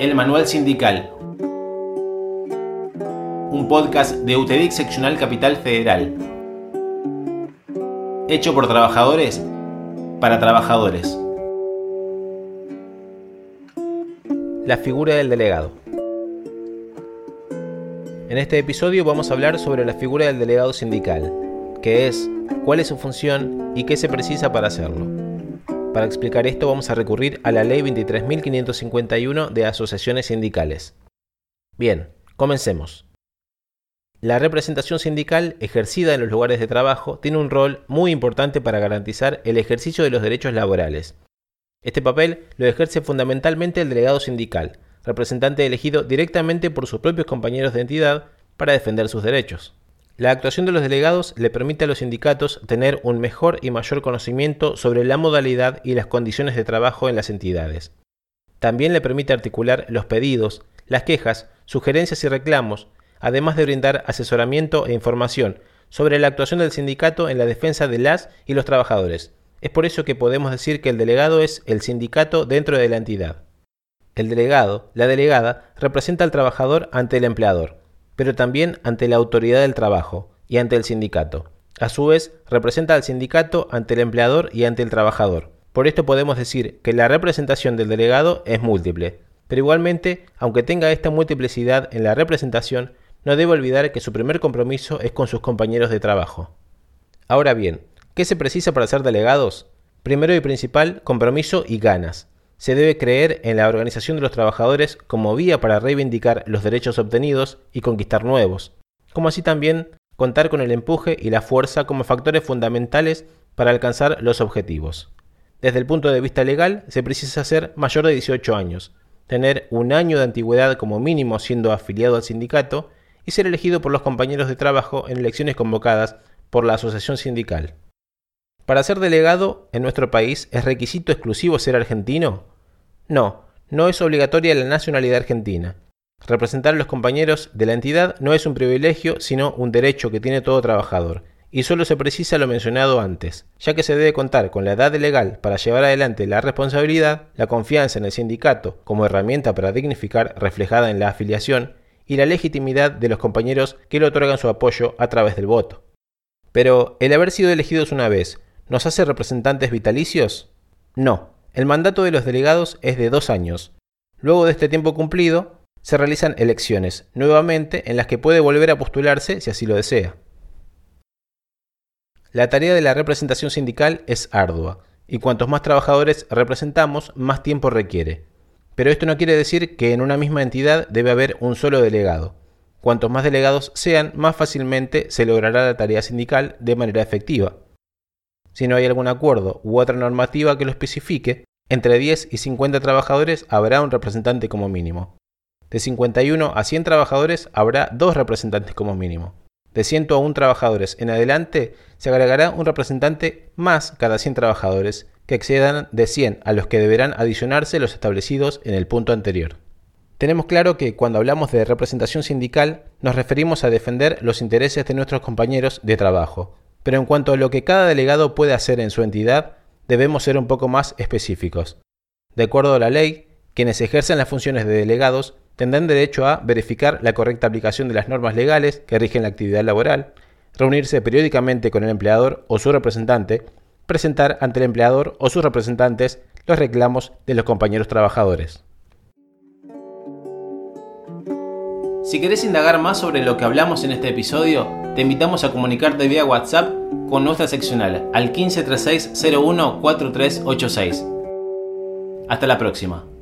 El Manual Sindical, un podcast de UTEDIC Seccional Capital Federal, hecho por trabajadores para trabajadores. La figura del delegado. En este episodio vamos a hablar sobre la figura del delegado sindical, qué es, cuál es su función y qué se precisa para hacerlo. Para explicar esto vamos a recurrir a la Ley 23.551 de asociaciones sindicales. Bien, comencemos. La representación sindical ejercida en los lugares de trabajo tiene un rol muy importante para garantizar el ejercicio de los derechos laborales. Este papel lo ejerce fundamentalmente el delegado sindical, representante elegido directamente por sus propios compañeros de entidad para defender sus derechos. La actuación de los delegados le permite a los sindicatos tener un mejor y mayor conocimiento sobre la modalidad y las condiciones de trabajo en las entidades. También le permite articular los pedidos, las quejas, sugerencias y reclamos, además de brindar asesoramiento e información sobre la actuación del sindicato en la defensa de las y los trabajadores. Es por eso que podemos decir que el delegado es el sindicato dentro de la entidad. El delegado, la delegada, representa al trabajador ante el empleador pero también ante la autoridad del trabajo y ante el sindicato. A su vez, representa al sindicato ante el empleador y ante el trabajador. Por esto podemos decir que la representación del delegado es múltiple, pero igualmente, aunque tenga esta multiplicidad en la representación, no debe olvidar que su primer compromiso es con sus compañeros de trabajo. Ahora bien, ¿qué se precisa para ser delegados? Primero y principal, compromiso y ganas. Se debe creer en la organización de los trabajadores como vía para reivindicar los derechos obtenidos y conquistar nuevos, como así también contar con el empuje y la fuerza como factores fundamentales para alcanzar los objetivos. Desde el punto de vista legal, se precisa ser mayor de 18 años, tener un año de antigüedad como mínimo siendo afiliado al sindicato y ser elegido por los compañeros de trabajo en elecciones convocadas por la asociación sindical. Para ser delegado en nuestro país, ¿es requisito exclusivo ser argentino? No, no es obligatoria la nacionalidad argentina. Representar a los compañeros de la entidad no es un privilegio, sino un derecho que tiene todo trabajador, y solo se precisa lo mencionado antes, ya que se debe contar con la edad legal para llevar adelante la responsabilidad, la confianza en el sindicato como herramienta para dignificar reflejada en la afiliación, y la legitimidad de los compañeros que le otorgan su apoyo a través del voto. Pero, ¿el haber sido elegidos una vez nos hace representantes vitalicios? No, el mandato de los delegados es de dos años. Luego de este tiempo cumplido, se realizan elecciones, nuevamente en las que puede volver a postularse si así lo desea. La tarea de la representación sindical es ardua, y cuantos más trabajadores representamos, más tiempo requiere. Pero esto no quiere decir que en una misma entidad debe haber un solo delegado. Cuantos más delegados sean, más fácilmente se logrará la tarea sindical de manera efectiva. Si no hay algún acuerdo u otra normativa que lo especifique, entre 10 y 50 trabajadores habrá un representante como mínimo. De 51 a 100 trabajadores habrá dos representantes como mínimo. De 101 trabajadores en adelante se agregará un representante más cada 100 trabajadores, que excedan de 100 a los que deberán adicionarse los establecidos en el punto anterior. Tenemos claro que cuando hablamos de representación sindical nos referimos a defender los intereses de nuestros compañeros de trabajo, pero en cuanto a lo que cada delegado puede hacer en su entidad, debemos ser un poco más específicos. De acuerdo a la ley, quienes ejercen las funciones de delegados tendrán derecho a verificar la correcta aplicación de las normas legales que rigen la actividad laboral, reunirse periódicamente con el empleador o su representante, presentar ante el empleador o sus representantes los reclamos de los compañeros trabajadores. Si querés indagar más sobre lo que hablamos en este episodio, te invitamos a comunicarte vía WhatsApp con nuestra seccional al 1536 01 4386. Hasta la próxima.